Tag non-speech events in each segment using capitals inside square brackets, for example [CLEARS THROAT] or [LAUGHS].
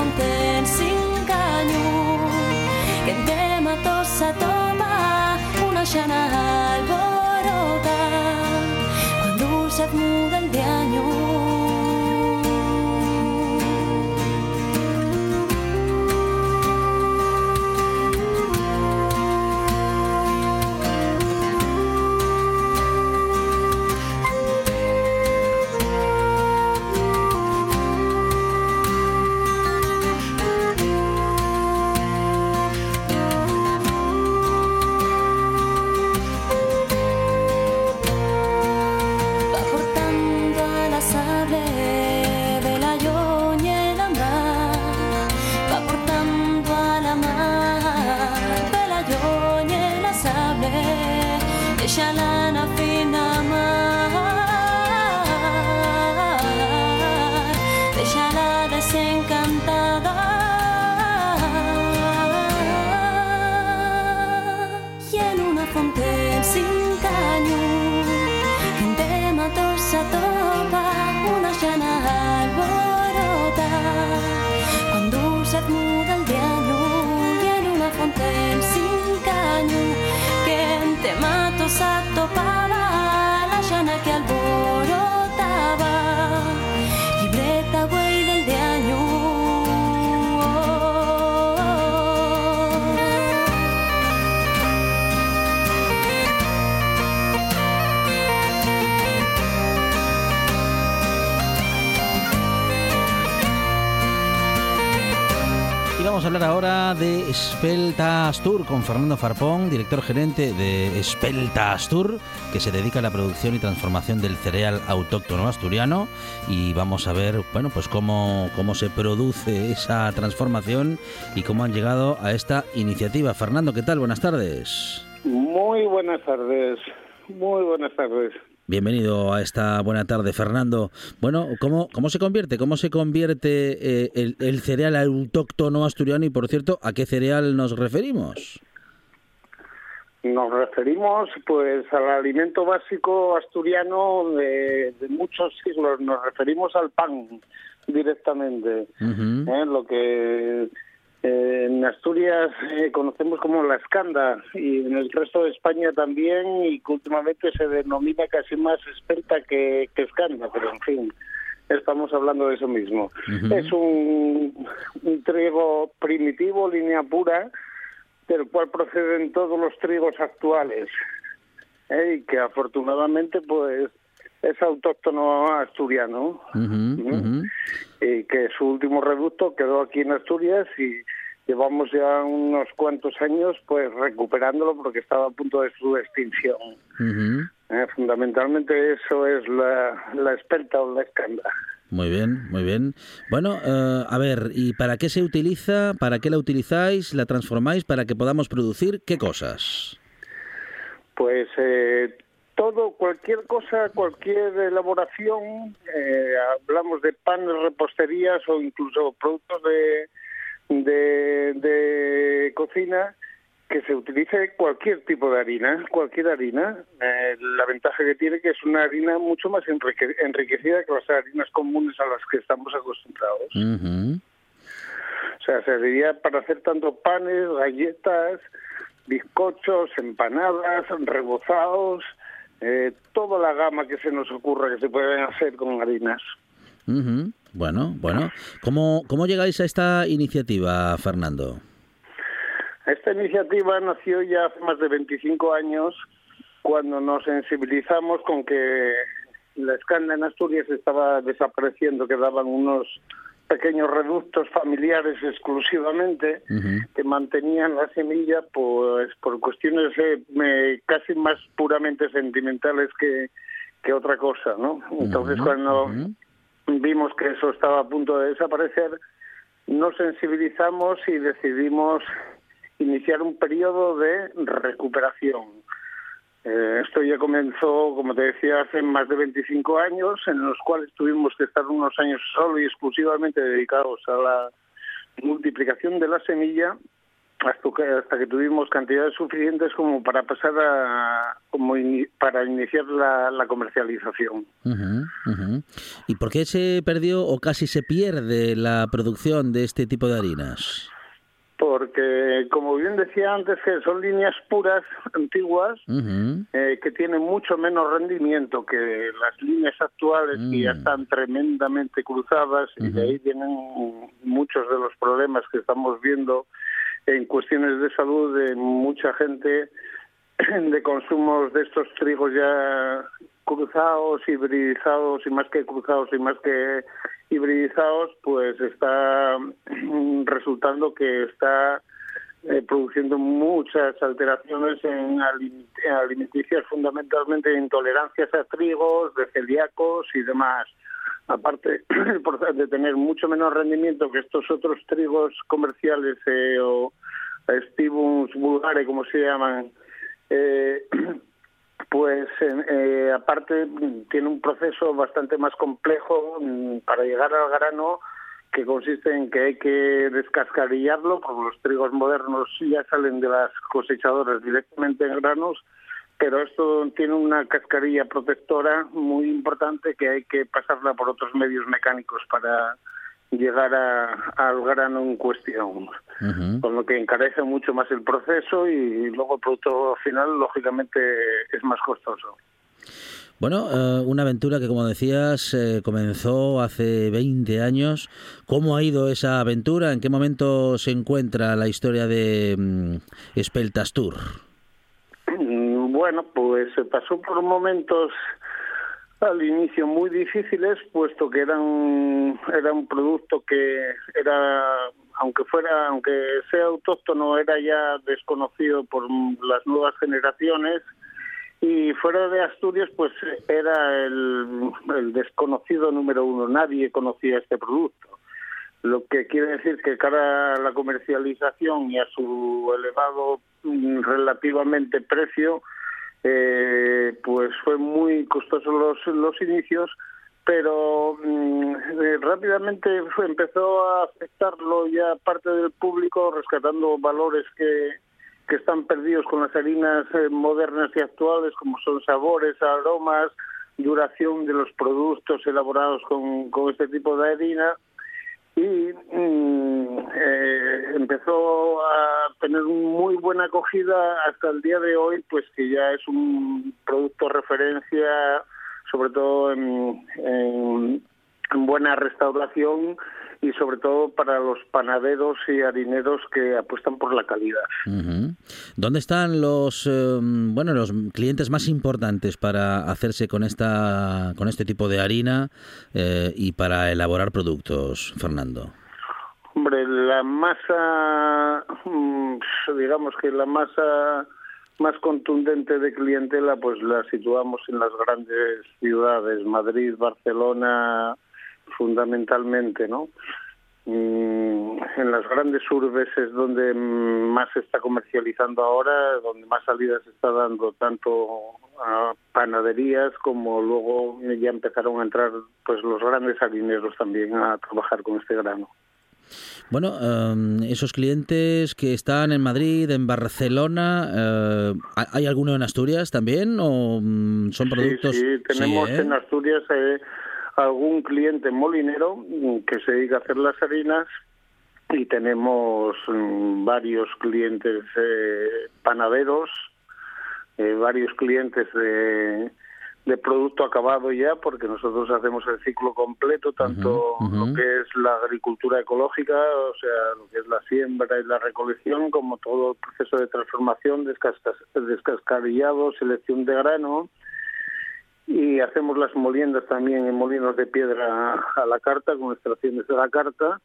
content s'enganyo que antem a tots a tomar una xana alborota. Quan dur se't muda hablar ahora de Espelta Astur con Fernando Farpón, director gerente de Espelta Astur, que se dedica a la producción y transformación del cereal autóctono asturiano. Y vamos a ver, bueno, pues cómo, cómo se produce esa transformación y cómo han llegado a esta iniciativa. Fernando, ¿qué tal? Buenas tardes. Muy buenas tardes. Muy buenas tardes. Bienvenido a esta buena tarde, Fernando. Bueno, ¿cómo, cómo se convierte? ¿Cómo se convierte eh, el, cereal autóctono asturiano? Y por cierto, ¿a qué cereal nos referimos? Nos referimos pues al alimento básico asturiano de, muchos siglos. Nos referimos al pan directamente. ¿eh? Lo que en Asturias eh, conocemos como la escanda y en el resto de España también y que últimamente se denomina casi más experta que, que escanda, pero en fin, estamos hablando de eso mismo. Es un, trigo primitivo, línea pura, del cual proceden todos los trigos actuales ¿eh? y que afortunadamente pues es autóctono asturiano y que su último reducto quedó aquí en Asturias y llevamos ya unos cuantos años pues recuperándolo porque estaba a punto de su extinción. Eh, fundamentalmente eso es la, la experta o la escanda. Muy bien, muy bien. Bueno, eh, a ver, ¿y para qué se utiliza? ¿Para qué la utilizáis? ¿La transformáis para que podamos producir qué cosas? Pues eh, todo, cualquier cosa, cualquier elaboración, eh, hablamos de panes, reposterías o incluso productos de, de, de cocina, que se utilice cualquier tipo de harina, cualquier harina. Eh, la ventaja que tiene que es una harina mucho más enriquecida que las harinas comunes a las que estamos acostumbrados. O sea, serviría para hacer tanto panes, galletas, bizcochos, empanadas, rebozados, eh, toda la gama que se nos ocurra que se pueden hacer con harinas. Bueno, bueno. ¿Cómo, ¿Cómo llegáis a esta iniciativa, Fernando? Esta iniciativa nació ya hace más de 25 años cuando nos sensibilizamos con que la escanda en Asturias estaba desapareciendo, quedaban unos pequeños reductos familiares exclusivamente que mantenían la semilla pues por cuestiones eh, casi más puramente sentimentales que, que otra cosa, ¿no? Entonces cuando vimos que eso estaba a punto de desaparecer, nos sensibilizamos y decidimos iniciar un periodo de recuperación. Eh, esto ya comenzó, como te decía, hace más de 25 años, en los cuales tuvimos que estar unos años solo y exclusivamente dedicados a la multiplicación de la semilla hasta que, hasta que tuvimos cantidades suficientes como para pasar a como para iniciar la, comercialización. ¿Y por qué se perdió o casi se pierde la producción de este tipo de harinas? Porque como bien decía antes que son líneas puras antiguas eh, que tienen mucho menos rendimiento que las líneas actuales que ya mm. están tremendamente cruzadas y de ahí vienen muchos de los problemas que estamos viendo en cuestiones de salud de mucha gente [CLEARS THROAT] de consumos de estos trigos ya cruzados, hibridizados y más que cruzados y más que hibridizados, pues está resultando que está eh, produciendo muchas alteraciones en alimenticias, fundamentalmente intolerancias a trigos, de celíacos y demás. Aparte [CLEARS THROAT] de tener mucho menos rendimiento que estos otros trigos comerciales eh, o estivus vulgare, como se llaman, eh, [CLEARS THROAT] pues eh, aparte tiene un proceso bastante más complejo mm, para llegar al grano que consiste en que hay que descascarillarlo, porque los trigos modernos ya salen de las cosechadoras directamente en granos, pero esto tiene una cascarilla protectora muy importante que hay que pasarla por otros medios mecánicos para llegar al grano en cuestión, con lo que encarece mucho más el proceso y luego el producto final, lógicamente, es más costoso. Bueno, eh, una aventura que, como decías, eh, comenzó hace 20 años. ¿Cómo ha ido esa aventura? ¿En qué momento se encuentra la historia de mm, Espeltas Tour? Mm, bueno, pues se pasó por momentos al inicio muy difíciles, puesto que era un, era un producto que era, aunque fuera, aunque sea autóctono, era ya desconocido por las nuevas generaciones y fuera de Asturias, pues era el, el desconocido número uno. Nadie conocía este producto. Lo que quiere decir que cara a la comercialización y a su elevado mm, relativamente precio, eh, pues fue muy costoso los, los inicios, pero mm, eh, rápidamente empezó a afectarlo ya parte del público, rescatando valores que, que están perdidos con las harinas eh, modernas y actuales, como son sabores, aromas, duración de los productos elaborados con, con este tipo de harina y mm, eh, empezó a tener muy buena acogida hasta el día de hoy, pues que ya es un producto referencia, sobre todo en, en, buena restauración y sobre todo para los panaderos y harineros que apuestan por la calidad. ¿Dónde están los eh, bueno los clientes más importantes para hacerse con esta con este tipo de harina eh, y para elaborar productos, Fernando? Hombre, la masa, mm, digamos que la masa más contundente de clientela, pues la situamos en las grandes ciudades, Madrid, Barcelona, fundamentalmente, ¿no? Mm, en las grandes urbes es donde más se está comercializando ahora, donde más salida se está dando tanto a panaderías como luego ya empezaron a entrar pues los grandes harineros también a trabajar con este grano. Bueno, em, esos clientes que están en Madrid, en Barcelona, eh, ¿hay alguno en Asturias también o mm, son productos? Sí, sí tenemos ¿eh? en Asturias eh, algún cliente molinero mm, que se dedica a hacer las harinas y tenemos mm, varios clientes panaderos, varios clientes de de producto acabado ya, porque nosotros hacemos el ciclo completo, tanto lo que es la agricultura ecológica, o sea, lo que es la siembra y la recolección, como todo el proceso de transformación, descascarillado, selección de grano, y hacemos las moliendas también en molinos de piedra a la carta, con extracciones de la carta,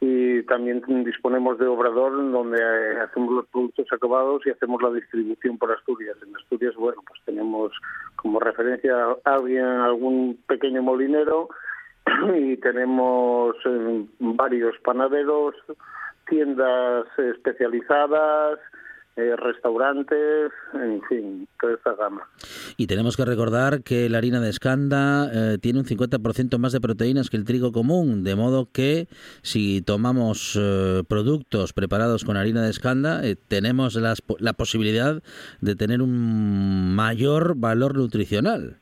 y también disponemos de obrador donde eh, hacemos los productos acabados y hacemos la distribución por Asturias. En Asturias, bueno, pues tenemos como referencia alguien, algún pequeño molinero [CLEARS THROAT] y tenemos eh, varios panaderos, tiendas especializadas, eh, restaurantes, en fin, toda esta gama. Y tenemos que recordar que la harina de escanda eh, tiene un 50% más de proteínas que el trigo común, de modo que si tomamos eh, productos preparados con harina de escanda, tenemos la posibilidad de tener un mayor valor nutricional.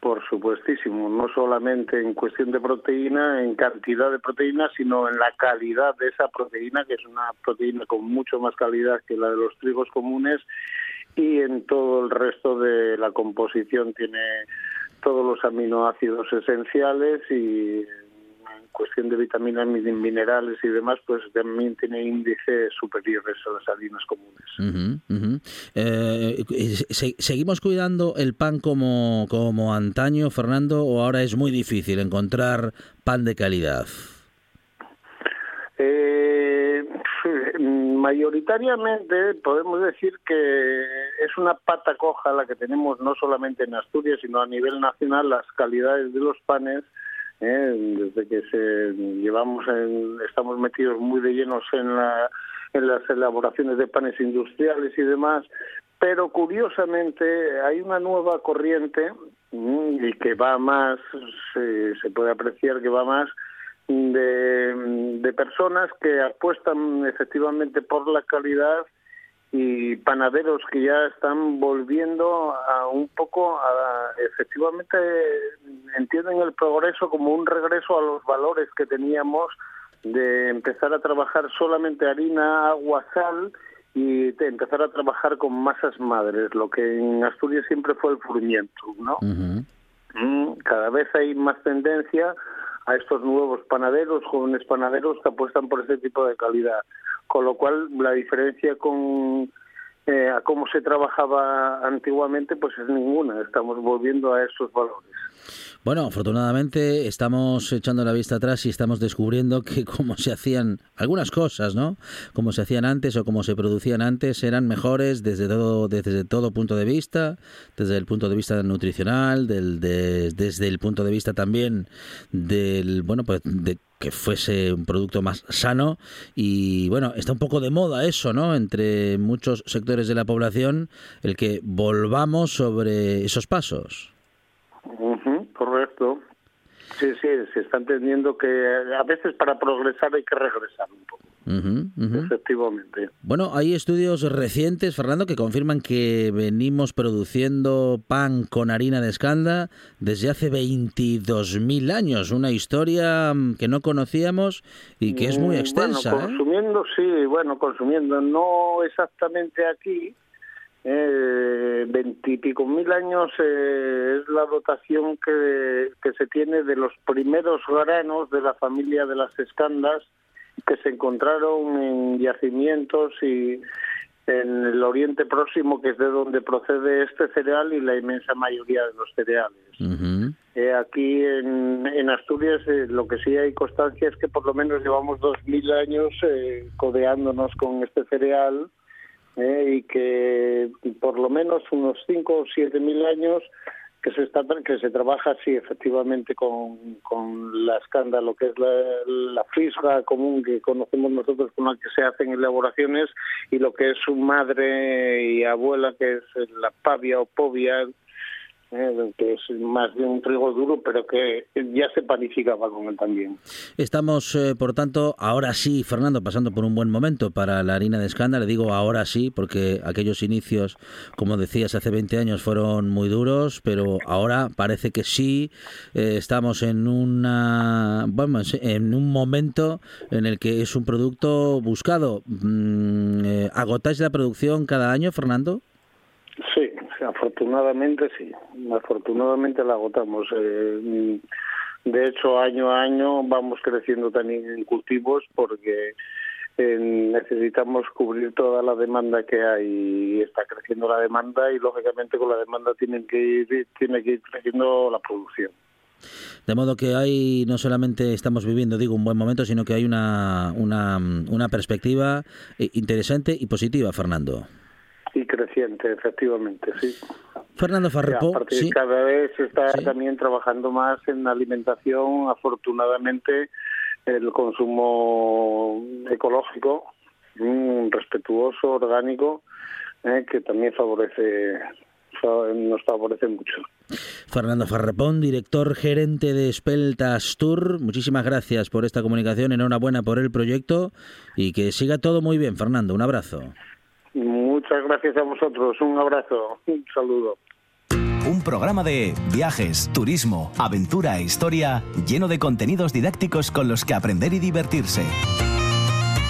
Por supuestísimo, no solamente en cuestión de proteína, en cantidad de proteína, sino en la calidad de esa proteína, que es una proteína con mucho más calidad que la de los trigos comunes, y en todo el resto de la composición tiene todos los aminoácidos esenciales y cuestión de vitaminas, minerales y demás, pues también tiene índices superiores a las harinas comunes. Eh, ¿Seguimos cuidando el pan como, como antaño, Fernando, o ahora es muy difícil encontrar pan de calidad? Eh, mayoritariamente podemos decir que es una pata coja la que tenemos no solamente en Asturias, sino a nivel nacional las calidades de los panes ¿eh? desde que se llevamos estamos metidos muy de llenos en, la, en las elaboraciones de panes industriales y demás, pero curiosamente hay una nueva corriente y que va más, se, puede apreciar que va más de personas que apuestan efectivamente por la calidad y panaderos que ya están volviendo a un poco a efectivamente entienden el progreso como un regreso a los valores que teníamos de empezar a trabajar solamente harina, agua, sal y de empezar a trabajar con masas madres, lo que en Asturias siempre fue el furmiento, ¿no? Mm, cada vez hay más tendencia a estos nuevos panaderos, jóvenes panaderos que apuestan por ese tipo de calidad. Con lo cual, la diferencia con eh, a cómo se trabajaba antiguamente, pues es ninguna. Estamos volviendo a esos valores. Bueno, afortunadamente estamos echando la vista atrás y estamos descubriendo que [LAUGHS] como se hacían algunas cosas, ¿no? Como se hacían antes o como se producían antes eran mejores desde todo desde todo punto de vista, desde el punto de vista nutricional, del, desde el punto de vista también del bueno, pues de que fuese un producto más sano y bueno, está un poco de moda eso, ¿no? Entre muchos sectores de la población el que volvamos sobre esos pasos. Sí, sí, se está entendiendo que a veces para progresar hay que regresar un poco. Efectivamente. Bueno, hay estudios recientes, Fernando, que confirman que venimos produciendo pan con harina de escanda desde hace 22.000 años. Una historia mm, que no conocíamos y que es muy mm, extensa. Bueno, ¿eh? consumiendo, sí, bueno, consumiendo. No exactamente aquí, eh, veintipico mil años eh, es la dotación que, que se tiene de los primeros granos de la familia de las escandas que se encontraron en yacimientos y en el Oriente Próximo, que es de donde procede este cereal y la inmensa mayoría de los cereales. Eh, aquí en, en Asturias eh, lo que sí hay constancia es que por lo menos llevamos dos mil años eh, codeándonos con este cereal y que por lo menos unos cinco o siete mil años que se está que se trabaja sí efectivamente con, con la escanda lo que es la, la frisga común que conocemos nosotros con la que se hacen elaboraciones y lo que es su madre y abuela que es la pavia o povia eh, que es más de un trigo duro, pero que ya se panificaba con él también. Estamos, eh, por tanto, ahora sí, Fernando, pasando por un buen momento para la harina de escándalo. Digo ahora sí, porque aquellos inicios, como decías, hace 20 años fueron muy duros, pero ahora parece que sí. Eh, estamos en una, bueno, en un momento en el que es un producto buscado. Mm, ¿Agotáis la producción cada año, Fernando? Sí, afortunadamente sí, afortunadamente la agotamos. Eh, de hecho, año a año vamos creciendo también en cultivos porque eh, necesitamos cubrir toda la demanda que hay y está creciendo la demanda y lógicamente con la demanda tienen que ir, tiene que ir creciendo la producción. De modo que hay, no solamente estamos viviendo, digo, un buen momento, sino que hay una, una, una perspectiva eh, interesante y positiva, Fernando y creciente, efectivamente, sí. Fernando Farrepo, sí. Cada vez se está también trabajando más en alimentación, afortunadamente el consumo ecológico, mm, respetuoso, orgánico, eh, que también favorece nos favorece mucho. Fernando Farrapón, director gerente de Speltas Tour, muchísimas gracias por esta comunicación, enhorabuena por el proyecto y que siga todo muy bien, Fernando, un abrazo. Muchas gracias a vosotros. Un abrazo. Un saludo. Un programa de viajes, turismo, aventura e historia lleno de contenidos didácticos con los que aprender y divertirse.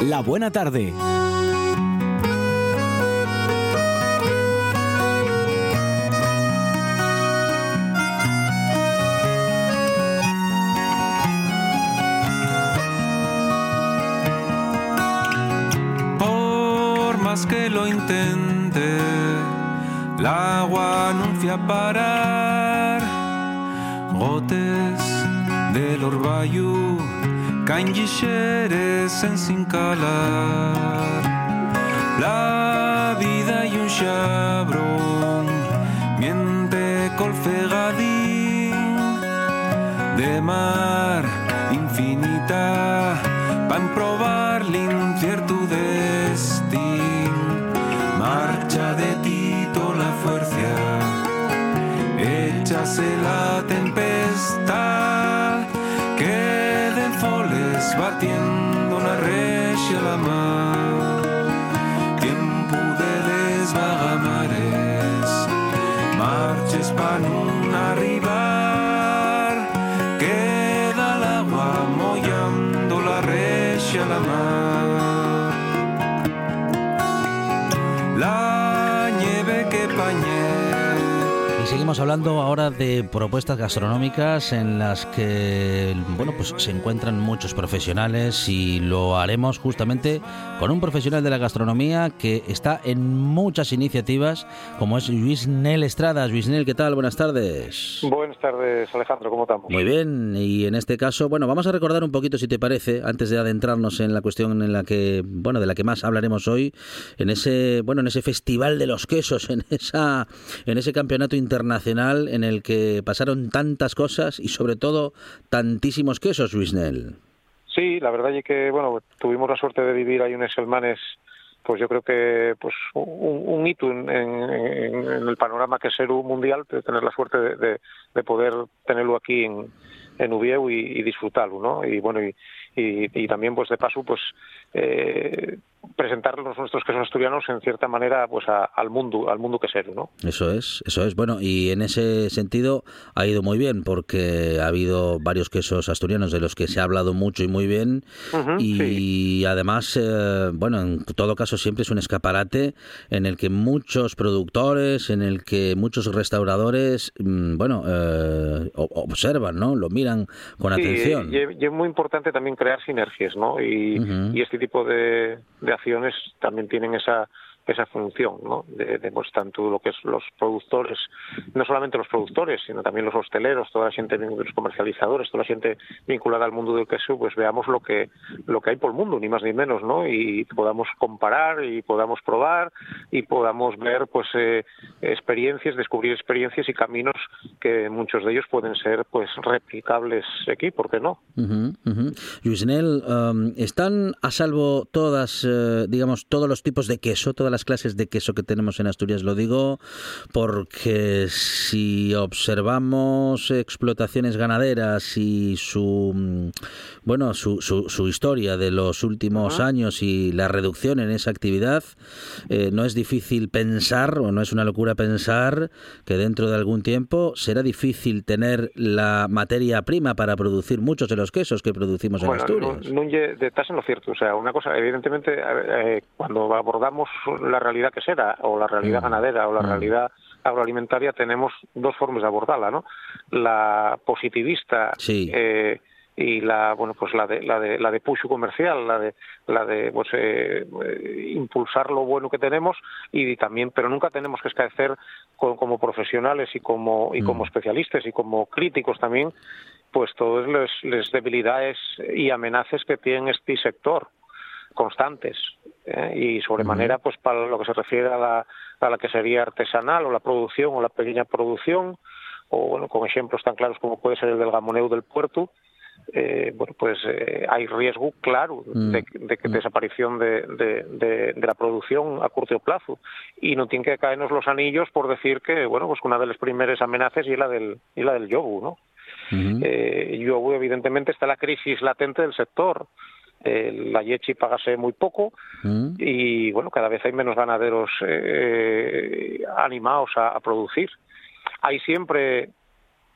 La buena tarde. que lo intente, el agua anuncia parar. Gotes del orvallo caen en sin calar. La vida y un chabrón miente colfegadín de mar infinita marches pan Seguimos hablando ahora de propuestas gastronómicas en las que bueno, pues se encuentran muchos profesionales y lo haremos justamente con un profesional de la gastronomía que está en muchas iniciativas, como es Luis Nel Estrada. Luis Nel, ¿qué tal? Buenas tardes. Buenas tardes, Alejandro, ¿cómo estamos? Muy bien, y en este caso, bueno, vamos a recordar un poquito, si te parece, antes de adentrarnos en la cuestión en la que, bueno, de la que más hablaremos hoy, en ese, bueno, en ese festival de los quesos, en esa, en ese campeonato internacional internacional en el que pasaron tantas cosas y sobre todo tantísimos quesos, Luisnel. Sí, la verdad es que bueno tuvimos la suerte de vivir ahí en Selmanes pues yo creo que pues un, hito en, el panorama que es mundial, de tener la suerte de, poder tenerlo aquí en, en Ubieu y, disfrutarlo, ¿no? Y bueno, y, y, también pues de paso pues eh, presentar los nuestros quesos asturianos en cierta manera pues al mundo al mundo quesero no eso es eso es. Bueno y en ese sentido ha ido muy bien porque ha habido varios quesos asturianos de los que se ha hablado mucho y muy bien. Y además eh, bueno en todo caso siempre es un escaparate en el que muchos productores en el que muchos restauradores mm, bueno eh, observan no lo miran con atención. y, es muy importante también crear sinergias no y, y este tipo de también tienen esa esa función, ¿no? De, pues, tanto lo que es los productores, no solamente los productores, sino también los hosteleros, toda la gente, los comercializadores, toda la gente vinculada al mundo del queso, pues veamos lo que lo que hay por el mundo, ni más ni menos, ¿no? Y podamos comparar y podamos probar y podamos ver, pues, eh, experiencias, descubrir experiencias y caminos que muchos de ellos pueden ser, pues, replicables aquí, ¿por qué no? Um, ¿están a salvo todas, eh, digamos, todos los tipos de queso, todas las clases de queso que tenemos en Asturias. Lo digo porque si observamos explotaciones ganaderas y su mm, bueno su, su, historia de los últimos años y la reducción en esa actividad, eh, no es difícil pensar o no es una locura pensar que dentro de algún tiempo será difícil tener la materia prima para producir muchos de los quesos que producimos en Asturias. No, no, de en lo cierto, o sea, una cosa, evidentemente, eh, cuando abordamos la realidad que será, o la realidad mm. ganadera, o la mm. realidad agroalimentaria, tenemos dos formas de abordarla, ¿no? La positivista eh, y la bueno pues la de la de la de push comercial la de la de pues eh, impulsar lo bueno que tenemos y también pero nunca tenemos que escaecer como profesionales y como y como mm. especialistas y como críticos también pues todas las debilidades y amenazas que tiene este sector constantes ¿eh? y sobremanera pues para lo que se refiere a la, a la que sería artesanal o la producción o la pequeña producción o bueno con ejemplos tan claros como puede ser el del gamoneu del puerto eh, bueno pues eh, hay riesgo claro mm. de, de, mm. desaparición de, de, de, la producción a corto plazo y no tiene que caernos los anillos por decir que bueno pues una de las primeras amenazas y la del y la del yogu no eh, yogu evidentemente está la crisis latente del sector la Yechi pagase muy poco mm. y bueno, cada vez hay menos ganaderos eh, animados a, producir. Hay siempre,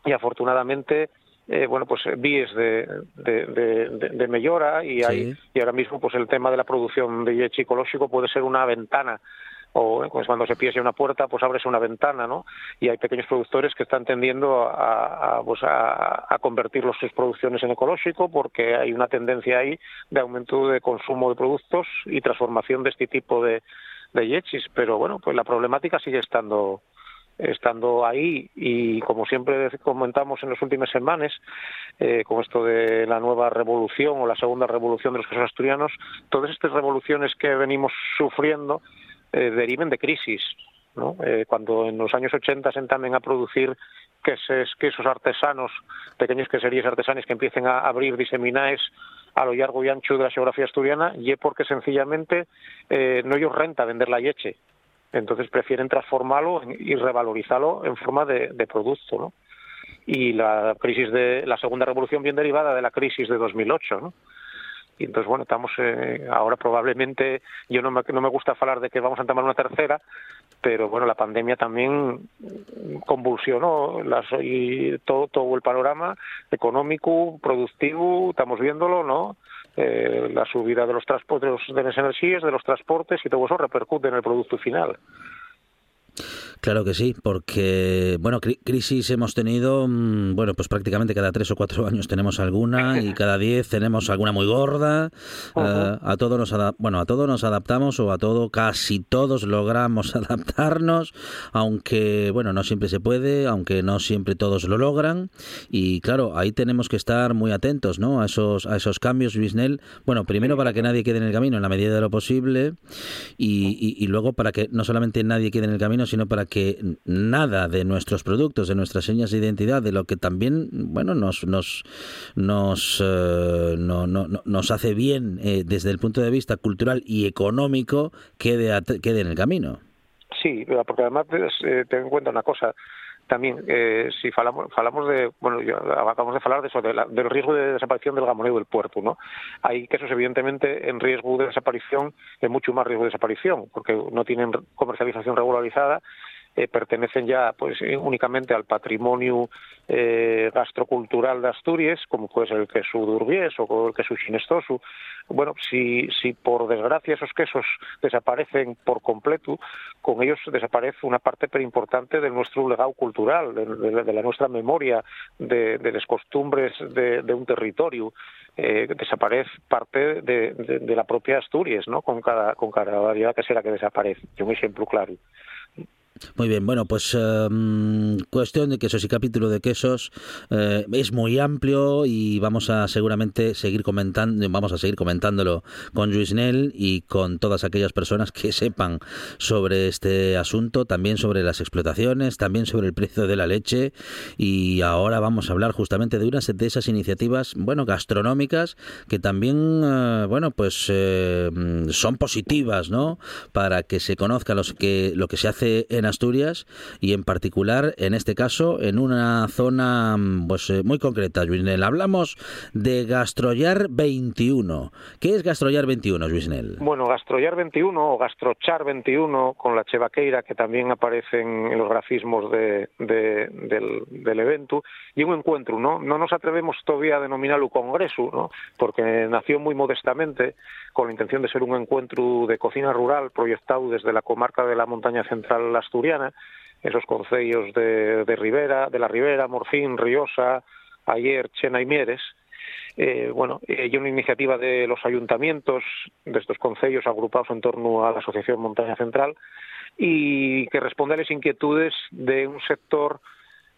y afortunadamente, eh, bueno, pues vías de, de, de, mejora y, hay, y ahora mismo pues el tema de la producción de Yechi ecológico puede ser una ventana o pues cuando se piese una puerta, pues abres una ventana, ¿no? Y hay pequeños productores que están tendiendo a, pues a convertir sus producciones en ecológico porque hay una tendencia ahí de aumento de consumo de productos y transformación de este tipo de, de yechis, pero bueno, pues la problemática sigue estando estando ahí y como siempre comentamos en las últimas semanas eh, con esto de la nueva revolución o la segunda revolución de los quesos asturianos todas estas revoluciones que venimos sufriendo eh, deriven de crisis. Eh, cuando en los años 80 se entamen a producir quesos, quesos artesanos, pequeños queserías artesanas que empiecen a abrir diseminaes a lo largo y ancho de la geografía asturiana, y es porque sencillamente eh, no ellos renta vender la leche. Entonces prefieren transformarlo y revalorizarlo en forma de, producto. Y la crisis de la segunda revolución bien derivada de la crisis de 2008. ¿no? Y entonces bueno estamos eh, ahora probablemente yo no me, no me gusta hablar de que vamos a tomar una tercera pero bueno la pandemia también convulsionó las, y todo todo el panorama económico productivo estamos viéndolo no eh, la subida de los transportes de las energías de los transportes y todo eso repercute en el producto final Claro que sí, porque, bueno, crisis hemos tenido, mm, bueno, pues prácticamente cada tres o cuatro años tenemos alguna y [LAUGHS] cada diez tenemos alguna muy gorda. Eh, a todo nos bueno, a todo nos adaptamos o a todo, casi todos logramos [LAUGHS] adaptarnos, aunque, bueno, no siempre se puede, aunque no siempre todos lo logran. Y claro, ahí tenemos que estar muy atentos, ¿no? A esos, a esos cambios, Bisnel. Bueno, primero para que nadie quede en el camino en la medida de lo posible y, y luego para que no solamente nadie quede en el camino, sino para que nada de nuestros productos, de nuestras señas de identidad, de lo que también, bueno, nos nos nos, eh, no, no, nos hace bien eh, desde el punto de vista cultural y económico, quede, quede en el camino. Sí, porque además eh, ten en cuenta una cosa, también eh, si falamos falamos de bueno acabamos de falar de eso de la, del riesgo de desaparición del gamoneo del puerto no hay quesos evidentemente en riesgo de desaparición de mucho más riesgo de desaparición porque no tienen comercialización regularizada eh, pertenecen ya pues eh, únicamente al patrimonio eh, gastrocultural de Asturias, como puede ser el queso durbiés o el queso chinestoso. Bueno, si, si por desgracia esos quesos desaparecen por completo, con ellos desaparece una parte pero importante de nuestro legado cultural, de, la nuestra memoria, de, de las costumbres de, un territorio. Eh, desaparece parte de, la propia Asturias, ¿no? Con cada, con cada variedad que será que desaparece. Un ejemplo claro. Muy bien, bueno, pues um, cuestión de quesos y capítulo de quesos eh, es muy amplio y vamos a seguramente seguir comentando, vamos a seguir comentándolo con Luis Nel y con todas aquellas personas que sepan sobre este asunto, también sobre las explotaciones, también sobre el precio de la leche y ahora vamos a hablar justamente de unas de esas iniciativas, bueno, gastronómicas que también, uh, bueno, pues eh, son positivas, ¿no? Para que se conozca los que lo que se hace en Asturias y en particular, en este caso, en una zona pues eh, muy concreta, Luisnel. Hablamos de Gastrollar 21. ¿Qué es Gastrollar 21, Luisnel? Bueno, Gastrollar 21 o Gastrochar 21 con la chevaqueira que también aparecen en los grafismos de, de, del, del, evento y un encuentro, ¿no? No nos atrevemos todavía a denominarlo congreso, ¿no? Porque nació muy modestamente con la intención de ser un encuentro de cocina rural proyectado desde la comarca de la montaña central asturiana, esos concellos de, de Rivera, de la Ribera, Morfín, Riosa, Ayer, Chena y Mieres, eh, bueno, eh, y una iniciativa de los ayuntamientos de estos concellos agrupados en torno a la Asociación Montaña Central y que responde a las inquietudes de un sector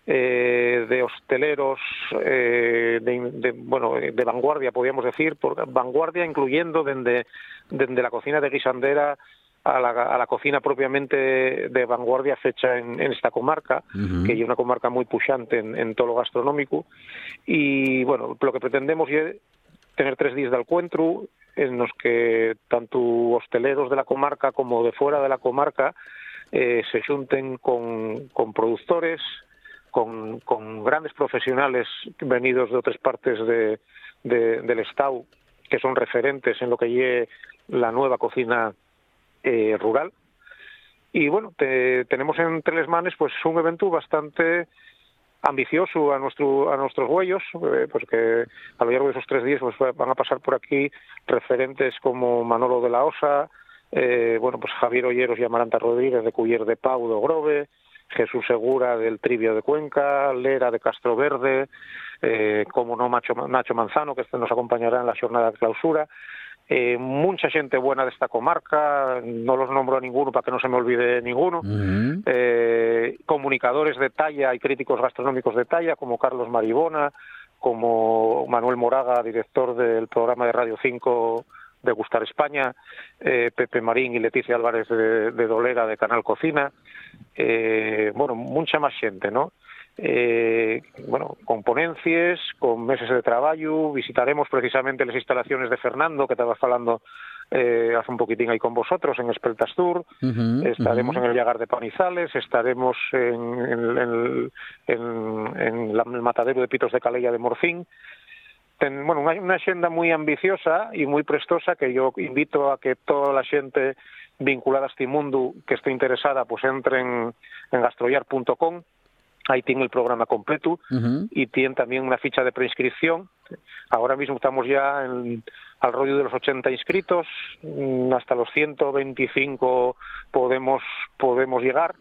eh, de hosteleros eh, de, bueno de vanguardia podríamos decir vanguardia incluyendo desde, desde la cocina de guisandera a la, a la cocina propiamente de vanguardia fecha en, en esta comarca, uh -huh. que es una comarca muy puxante en, en todo lo gastronómico. Y bueno, lo que pretendemos es tener tres días de encuentro en los que tanto hosteleros de la comarca como de fuera de la comarca eh, se junten con, con productores, con, con, grandes profesionales venidos de otras partes de, de, del Estado que son referentes en lo que lleve la nueva cocina eh, rural. Y bueno, te, tenemos en Telesmanes pues un evento bastante ambicioso a nuestro a nuestros huellos, eh, pues que a lo largo de esos tres días pues van a pasar por aquí referentes como Manolo de la Osa, eh, bueno pues Javier Olleros y Amaranta Rodríguez de Cuyer de Pau de Grove, Jesús Segura del Trivio de Cuenca, Lera de Castro Verde, eh, como no Macho, Nacho Manzano que nos acompañará en la jornada de clausura eh, mucha gente buena de esta comarca, no los nombro a ninguno para que no se me olvide ninguno, uh -huh. eh, comunicadores de talla y críticos gastronómicos de talla como Carlos Maribona, como Manuel Moraga, director del programa de Radio 5 de Gustar España, eh, Pepe Marín y Leticia Álvarez de, de Dolera de Canal Cocina, eh, bueno, mucha más gente, ¿no? Eh, bueno, con ponencias, con meses de trabajo, visitaremos precisamente las instalaciones de Fernando, que estaba falando eh, hace un poquitín ahí con vosotros, en Espeltastur, uh -huh, estaremos uh -huh. en el Llagar de Panizales, estaremos en, en, en, en, en la, el matadero de Pitos de Calella de Morfín, Ten, bueno, una, una agenda muy ambiciosa y muy prestosa que yo invito a que toda la gente vinculada a este mundo que esté interesada pues entre en, en gastrollar.com ahí tiene el programa completo uh -huh. y tiene también una ficha de preinscripción. Ahora mismo estamos ya en, al rollo de los 80 inscritos, mm, hasta los 125 podemos, podemos llegar.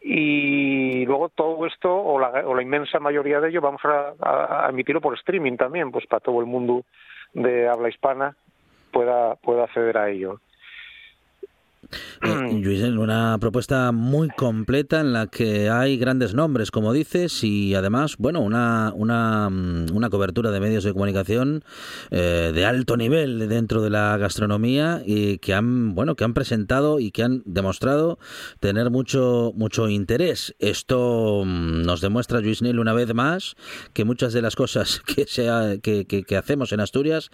Y luego todo esto, o la, o la inmensa mayoría de ello, vamos a, a, a emitirlo por streaming también, pues para todo el mundo de habla hispana pueda, pueda acceder a ello. Eh, una propuesta muy completa en la que hay grandes nombres, como dices, y además, bueno, una, una, mm, una cobertura de medios de comunicación eh, de alto nivel dentro de la gastronomía y que han, bueno, que han presentado y que han demostrado tener mucho, mucho interés. Esto mm, nos demuestra, Luis Nel, una vez más, que muchas de las cosas [LAUGHS] que, sea, que, que, que hacemos en Asturias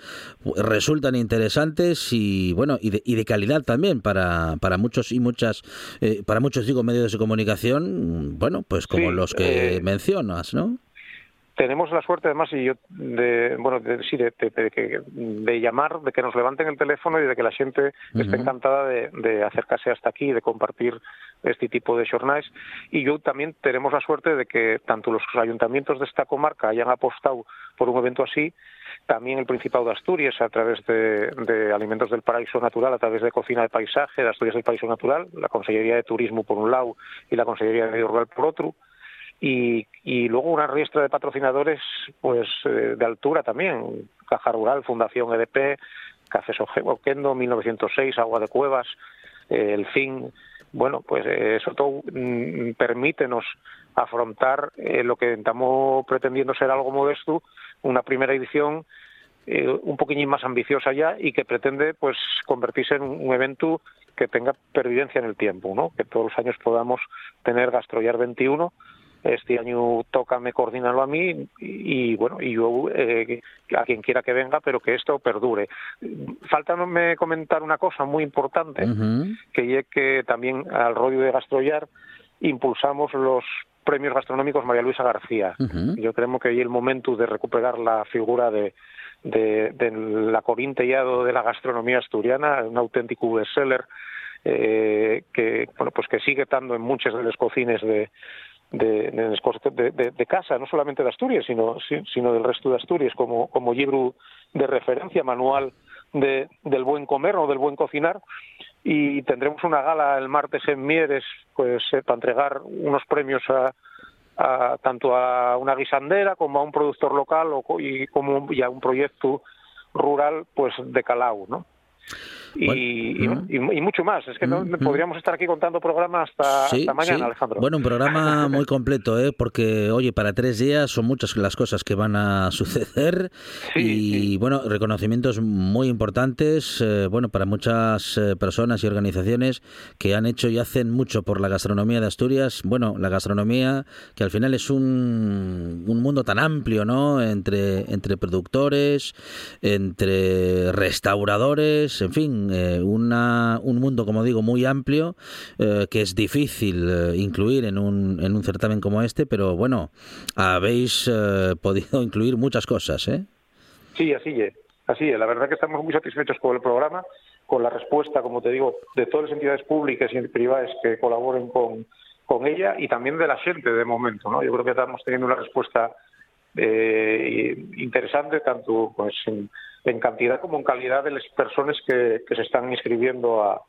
resultan interesantes y, bueno, y de, y de calidad también para para, para muchos y muchas, eh, para muchos digo medios de comunicación, bueno, pues como los que mencionas, ¿no? tenemos la suerte además y yo de bueno de, sí de, de, de, llamar de que nos levanten el teléfono y de que la gente esté encantada de, acercarse hasta aquí de compartir este tipo de jornales y yo también tenemos la suerte de que tanto los ayuntamientos de esta comarca hayan apostado por un evento así también el Principado de Asturias a través de, Alimentos del Paraíso Natural, a través de Cocina de Paisaje, de Asturias del Paraíso Natural, la Consellería de Turismo por un lado y la Consellería de Medio Rural por otro, y, luego una riestra de patrocinadores pues eh, de altura también. Caja Rural Fundación EDP Café Oquendo 1906 Agua de Cuevas eh, el fin bueno pues eh, eso todo mm, permítenos afrontar lo que estamos pretendiendo ser algo modesto una primera edición un poquillín más ambiciosa ya y que pretende pues convertirse en un evento que tenga pervivencia en el tiempo, ¿no? Que todos los años podamos tener Gastroyar 21 este año toca me coordinarlo a mí y, bueno y yo eh, a quien quiera que venga pero que esto perdure. Faltame comentar una cosa muy importante que es que también al rollo de Gastrollar impulsamos los premios gastronómicos María Luisa García. Yo creo que hay el momento de recuperar la figura de de, de la corintellado de la gastronomía asturiana, un auténtico bestseller eh, que bueno pues que sigue estando en muchas de las cocinas de, de, de, casa, no solamente de Asturias, sino, sino del resto de Asturias, como, como libro de referencia, manual de, del buen comer o del buen cocinar. Y tendremos una gala el martes en Mieres pues, eh, para entregar unos premios a, tanto a una guisandera como a un productor local o, y, como, y a un proyecto rural pues de Calau, ¿no? Y, y, mucho más. Es que no, podríamos estar aquí contando programas hasta, mañana, Alejandro. Bueno, un programa [LAUGHS] muy completo, ¿eh? porque, oye, para tres días son muchas las cosas que van a [LAUGHS] suceder y, bueno, reconocimientos muy importantes, eh, bueno, para muchas eh, personas y organizaciones que han hecho y hacen mucho por la gastronomía de Asturias. Bueno, la gastronomía que al final es un, un mundo tan amplio, ¿no? Entre, entre productores, entre restauradores, en fin, eh, una, un mundo, como digo, muy amplio, eh, que es difícil eh, incluir en un, en un certamen como este, pero bueno, habéis podido incluir muchas cosas, ¿eh? Sí, así es. Así es. La verdad que estamos muy satisfechos con el programa, con la respuesta, como te digo, de todas las entidades públicas y privadas que colaboren con, con ella y también de la gente de momento, ¿no? Yo creo que estamos teniendo una respuesta interesante tanto pues en, en cantidad como en calidad de las personas que, que se están inscribiendo a,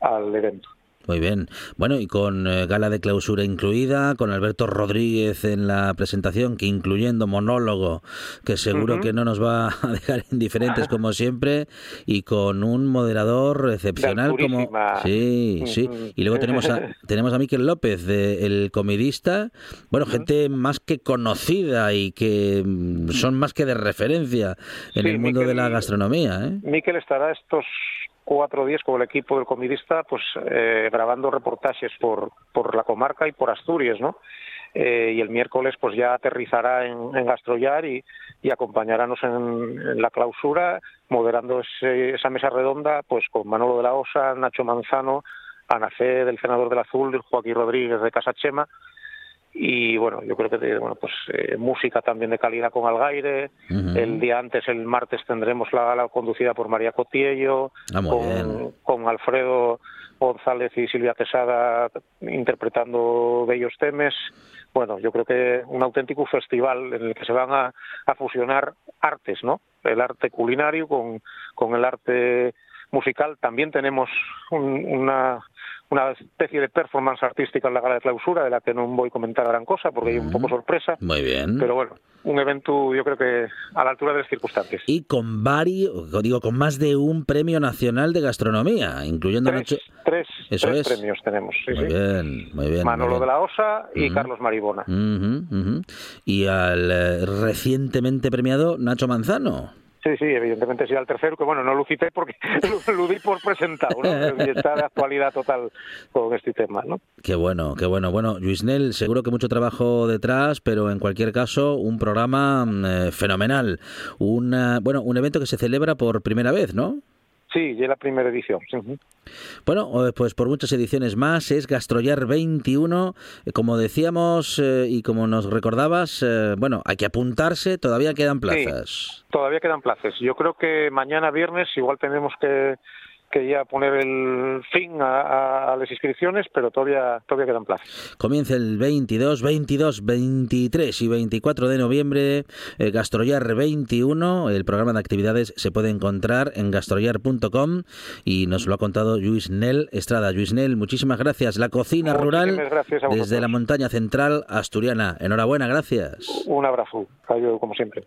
al evento. Muy bien. Bueno, y con eh, gala de clausura incluida, con Alberto Rodríguez en la presentación, que incluyendo monólogo, que seguro que no nos va [LAUGHS] a dejar indiferentes [LAUGHS] como siempre, y con un moderador excepcional como... Sí, sí. Y luego tenemos a, [LAUGHS] tenemos a Miquel López, de El Comidista. Bueno, gente más que conocida y que mm, son más que de referencia en el mundo de la gastronomía. ¿eh? Miquel estará estos cuatro días con el equipo del comidista, pues eh, grabando reportajes por, por la comarca y por Asturias, ¿no? Eh, y el miércoles pues ya aterrizará en, en Gastrollar y, y acompañará en, la clausura, moderando esa mesa redonda pues con Manolo de la Osa, Nacho Manzano, Ana Fe del Senador del Azul, Joaquín Rodríguez de Casa Chema, y bueno yo creo que bueno pues eh, música también de calidad con Algaire. El día antes el martes tendremos la gala conducida por María Cotiello ah, con, con, Alfredo González y Silvia Quesada interpretando bellos temas bueno yo creo que un auténtico festival en el que se van a, a fusionar artes no el arte culinario con con el arte musical. También tenemos una una especie de performance artística en la gala de clausura, de la que no voy a comentar gran cosa porque hay un poco sorpresa. Muy bien. Pero bueno, un evento yo creo que a la altura de las circunstancias. Y con varios, digo, con más de un premio nacional de gastronomía, incluyendo... Tres, tres, premios tenemos. muy bien, muy bien. Manolo de la Osa y Carlos Maribona. Y al eh, recientemente premiado Nacho Manzano. Sí, sí, evidentemente sí al tercero, que bueno, no lo cité porque [LAUGHS] lo, di por presentado, ¿no? Y está de actualidad total con este tema, ¿no? Qué bueno, qué bueno. Bueno, Luisnel, seguro que mucho trabajo detrás, pero en cualquier caso, un programa mm, eh, fenomenal. Una, bueno, un evento que se celebra por primera vez, ¿no? Sí, ya la primera edición. Bueno, eh, pues por muchas ediciones más es Gastrollar 21. Eh, como decíamos eh, y como nos recordabas, bueno, hay que apuntarse, todavía quedan plazas. todavía quedan plazas. Yo creo que mañana viernes igual tenemos que que ya poner el fin a, las inscripciones, pero todavía, todavía quedan plazas. Comienza el 22, 22, 23 y 24 de noviembre, eh, Gastrollar 21. El programa de actividades se puede encontrar en gastrollar.com y nos lo ha contado Luis Nel Estrada. Luis Nel, muchísimas gracias. La cocina rural desde la montaña central asturiana. Enhorabuena, gracias. Un abrazo, como siempre.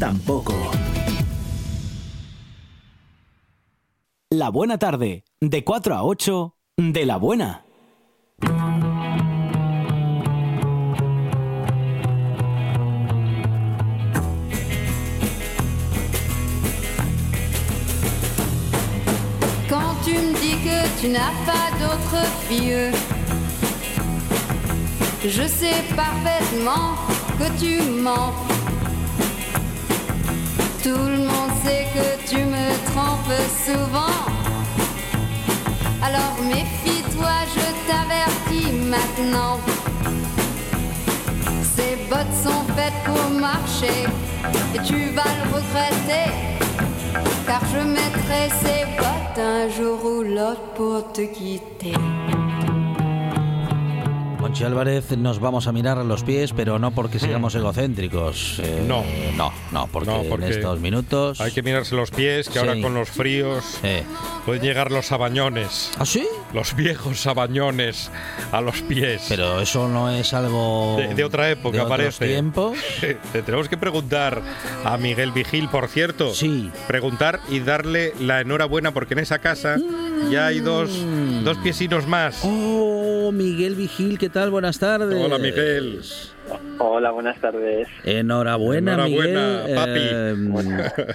tampoco. La buena tarde, de 4 a 8, de la buena. Quand tu me dis que tu n'as pas d'autre fille, je sais parfaitement que tu mens. Tout le monde sait que tu me trompes souvent. Alors méfie-toi, je t'avertis maintenant. Ces bottes sont faites pour marcher et tu vas le regretter. Car je mettrai ces bottes un jour ou l'autre pour te quitter. Conchi Álvarez, nos vamos a mirar los pies, pero no porque hmm. seamos egocéntricos. Eh, no. No, no, porque, en estos minutos. Hay que mirarse los pies, que ahora con los fríos pueden llegar los sabañones. ¿Ah, sí? Los viejos sabañones a los pies. Pero eso no es algo. De, otra época, de parece. tiempos. [LAUGHS] tenemos que preguntar a Miguel Vigil, por cierto. Sí. Preguntar y darle la enhorabuena, porque en esa casa ya hay dos, dos piesinos más. Oh, Miguel Vigil, ¿qué tal? Buenas tardes. Hola, Miguel. Hola, buenas tardes. Enhorabuena, Enhorabuena Miguel. papi. Eh,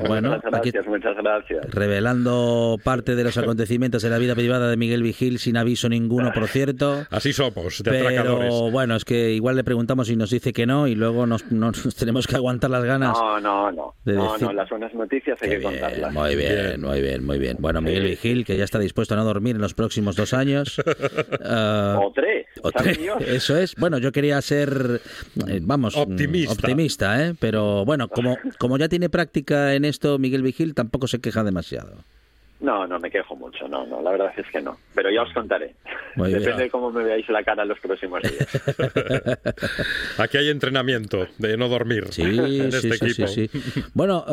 bueno, muchas gracias, muchas gracias. Revelando parte de los acontecimientos de la vida privada de Miguel Vigil sin aviso ninguno, por cierto. Así somos, de Pero bueno, es que igual le preguntamos y nos dice que no y luego nos, [LAUGHS] tenemos que aguantar las ganas. No, no, no. no, no, las buenas noticias hay que contarlas. Muy bien, muy bien, muy bien. Bueno, Miguel Vigil, que ya está dispuesto a no dormir en los próximos dos años. [LAUGHS] o tres. O tres. Eso es. Bueno, yo quería ser eh, vamos, optimista, optimista ¿eh? pero bueno, como, como ya tiene práctica en esto, Miguel Vigil tampoco se queja demasiado. No, no me quejo mucho, no, no, la verdad es que no. Pero ya os contaré. Depende de cómo me veáis la cara los próximos días. [LAUGHS] Aquí hay entrenamiento de no dormir sí, [LAUGHS] en este equipo. Sí, bueno,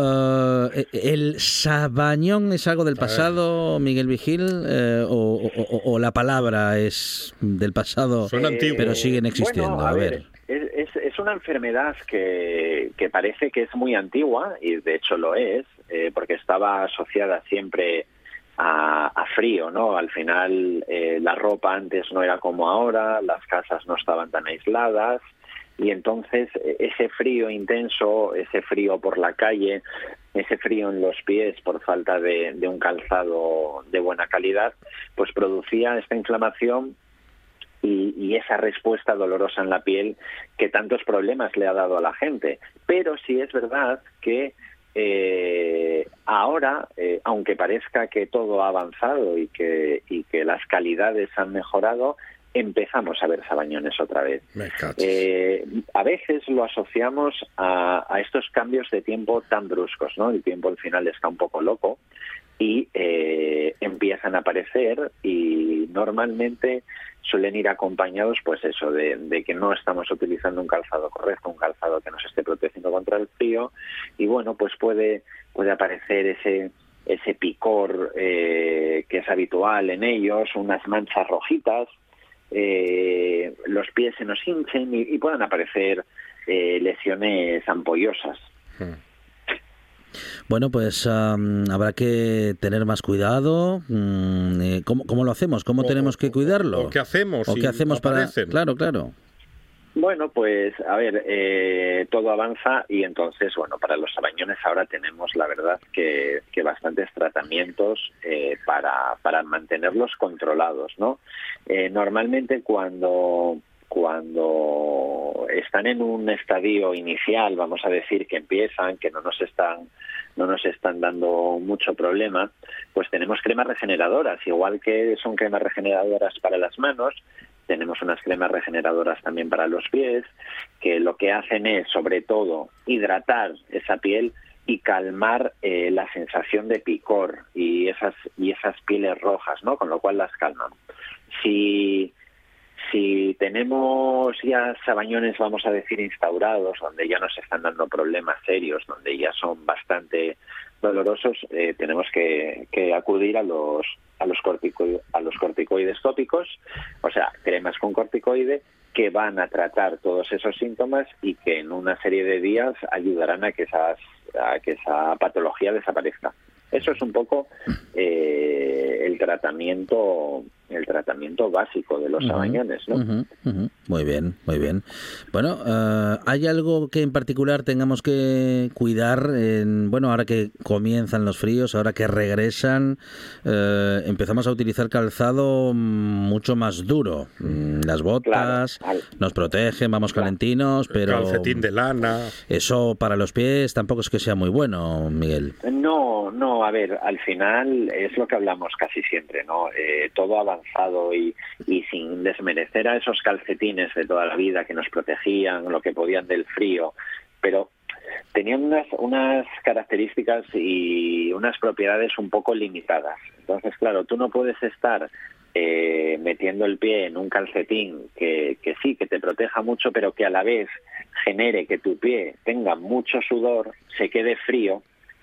eh, ¿el sabañón es algo del pasado, Miguel Vigil? Eh, o, la palabra es del pasado, pero siguen existiendo? a, ver una enfermedad que, parece que es muy antigua, y de hecho lo es, eh, porque estaba asociada siempre a, frío, ¿no? Al final eh, la ropa antes no era como ahora, las casas no estaban tan aisladas, y entonces e, ese frío intenso, ese frío por la calle, ese frío en los pies por falta de, de un calzado de buena calidad, pues producía esta inflamación y, esa respuesta dolorosa en la piel que tantos problemas le ha dado a la gente. Pero sí es verdad que eh, ahora, eh, aunque parezca que todo ha avanzado y que, y que las calidades han mejorado, empezamos a ver sabañones otra vez. Eh, a veces lo asociamos a, a, estos cambios de tiempo tan bruscos, ¿no? El tiempo al final está un poco loco y eh, empiezan a aparecer y normalmente suelen ir acompañados pues eso de, que no estamos utilizando un calzado correcto un calzado que nos esté protegiendo contra el frío y bueno pues puede puede aparecer ese ese picor eh, que es habitual en ellos unas manchas rojitas eh, los pies se nos hinchen y, puedan aparecer lesiones ampollosas hmm. Bueno, pues am, habrá que tener más cuidado. Mm, eh, ¿cómo, cómo lo hacemos? ¿Cómo O- tenemos que cuidarlo? o qué hacemos ¿O si qué hacemos para...? aparecen. Claro, claro. Bueno, pues a ver, eh, todo avanza y entonces, bueno, para los sabañones ahora tenemos, la verdad, que, que bastantes tratamientos eh, para, para mantenerlos controlados, ¿no? Eh, normalmente cuando cuando están en un estadio inicial, vamos a decir que empiezan, que no nos están no nos están dando mucho problema, pues tenemos cremas regeneradoras, igual que son cremas regeneradoras para las manos, tenemos unas cremas regeneradoras también para los pies, que lo que hacen es, sobre todo, hidratar esa piel y calmar eh, la sensación de picor y esas y esas pieles rojas, ¿no? Con lo cual las calman. Si tenemos ya sabañones, vamos a decir, instaurados, donde ya nos están dando problemas serios, donde ya son bastante dolorosos, eh, tenemos que, acudir a los a los, cortico- a los corticoides tópicos, o sea, cremas con corticoide que van a tratar todos esos síntomas y que en una serie de días ayudarán a que esas a que esa patología desaparezca. Eso es un poco eh, el tratamiento el tratamiento básico de los sabañones, ¿no? Muy bien, muy bien. Bueno, eh, ¿hay algo que en particular tengamos que cuidar? En, bueno, ahora que comienzan los fríos, ahora que regresan, eh, empezamos a utilizar calzado mucho más duro. Mm, Las botas Claro, al- nos protegen, vamos calentinos, pero Calcetín de lana. eso para los pies tampoco es que sea muy bueno, Miguel. No, no, a ver, al final es lo que hablamos casi siempre, ¿no? Eh, todo avanzado y, y sin desmerecer a esos calcetines de toda la vida que nos protegían, lo que podían del frío, pero tenían unas, unas características y unas propiedades un poco limitadas. Entonces, claro, tú no puedes estar eh, metiendo el pie en un calcetín que, que sí, que te proteja mucho, pero que a la vez genere que tu pie tenga mucho sudor, se quede frío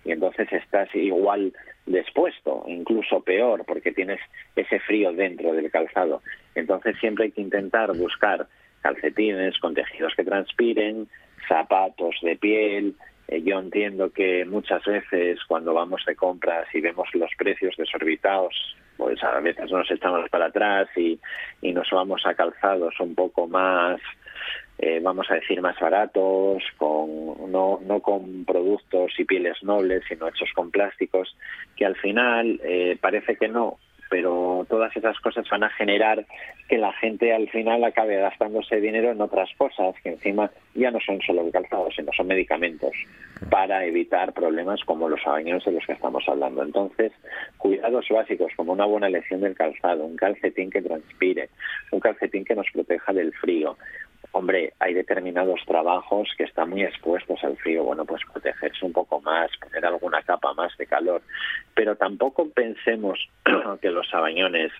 y entonces estás igual dispuesto, incluso peor, porque tienes ese frío dentro del calzado. Entonces siempre hay que intentar buscar calcetines con tejidos que transpiren, zapatos de piel. Eh, yo entiendo que muchas veces cuando vamos de compras y vemos los precios desorbitados, pues a veces nos echamos para atrás y, y nos vamos a calzados un poco más eh, vamos a decir, más baratos, con, no, no con productos y pieles nobles, sino hechos con plásticos, que al final eh, parece que no, pero todas esas cosas van a generar que la gente al final acabe gastándose dinero en otras cosas, que encima ya no son solo calzados, sino son medicamentos para evitar problemas como los abañones de los que estamos hablando. Entonces, cuidados básicos como una buena elección del calzado, un calcetín que transpire, un calcetín que nos proteja del frío, hombre, hay determinados trabajos que están muy expuestos al frío, bueno, pues protegerse un poco más, poner alguna capa más de calor, pero tampoco pensemos [CLEARS THROAT] que los sabañones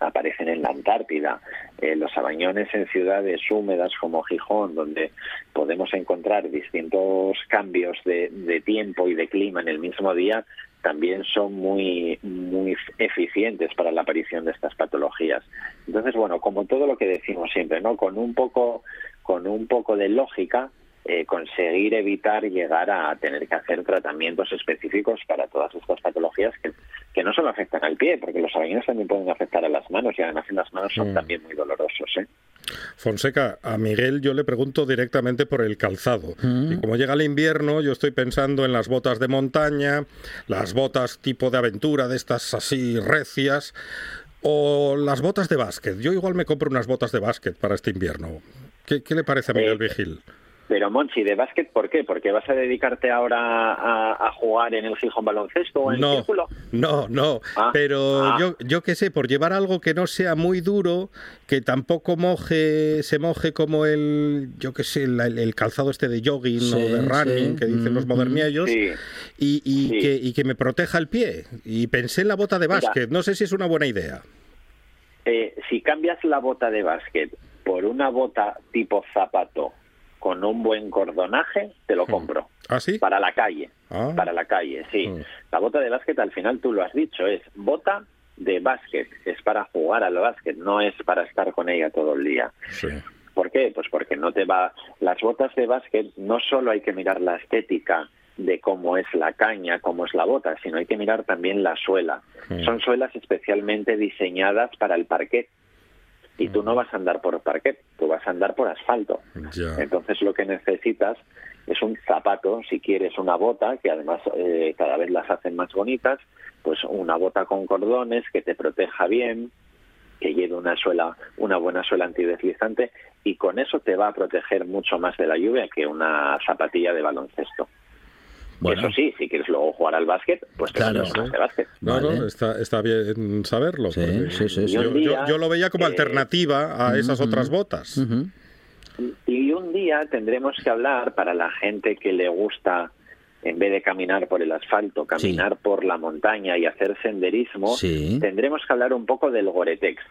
aparecen en la Antártida. Eh, los sabañones en ciudades húmedas como Gijón, donde podemos encontrar distintos cambios de, de tiempo y de clima en el mismo día, también son muy muy eficientes para la aparición de estas patologías. Entonces, bueno, como todo lo que decimos siempre, ¿no? Con un poco con un poco de lógica eh, conseguir evitar llegar a tener que hacer tratamientos específicos para todas estas patologías que, que no solo afectan al pie, porque los abañones también pueden afectar a las manos y además en las manos son Mm. también muy dolorosos. ¿eh? Fonseca, a Miguel yo le pregunto directamente por el calzado. Mm. Y como llega el invierno, yo estoy pensando en las botas de montaña, las botas tipo de aventura, de estas así recias, o las botas de básquet. Yo igual me compro unas botas de básquet para este invierno. ¿Qué, qué le parece a Miguel Eh, Vigil? Pero Monchi, ¿de básquet por qué? ¿Porque vas a dedicarte ahora a, a jugar en el Gijón baloncesto o en el círculo? no, no. Ah, pero ah. yo, yo qué sé, por llevar algo que no sea muy duro, que tampoco moje, se moje como el, yo qué sé, el, el calzado este de jogging o de running sí. que dicen los Mm, moderniellos, Sí. y, y Sí. que, y que me proteja el pie. Y pensé en la bota de Mira. básquet. No sé si es una buena idea. Eh, si cambias la bota de básquet por una bota tipo zapato con un buen cordonaje, te lo compro. ¿Ah, sí? Para la calle. Ah. Para la calle, sí. Mm. La bota de básquet, al final tú lo has dicho, es bota de básquet. Es para jugar al básquet, no es para estar con ella todo el día. Sí. ¿Por qué? Pues porque no te va. Las botas de básquet no solo hay que mirar la estética de cómo es la caña, cómo es la bota, sino hay que mirar también la suela. Mm. Son suelas especialmente diseñadas para el parquet. Y tú no vas a andar por parquet, tú vas a andar por asfalto. Ya. Entonces lo que necesitas es un zapato, si quieres una bota, que además eh, cada vez las hacen más bonitas, pues una bota con cordones que te proteja bien, que lleve una suela, una buena suela antideslizante y con eso te va a proteger mucho más de la lluvia que una zapatilla de baloncesto. Bueno. Eso sí, si quieres luego jugar al básquet, pues te Claro. unas de básquet. No, Vale. no, está, está bien saberlo. Sí, porque sí, sí, sí. Yo, yo- yo lo veía como eh, alternativa a esas otras botas. Y un día tendremos que hablar para la gente que le gusta, en vez de caminar por el asfalto, caminar por la montaña y hacer senderismo, Sí. tendremos que hablar un poco del Goretex.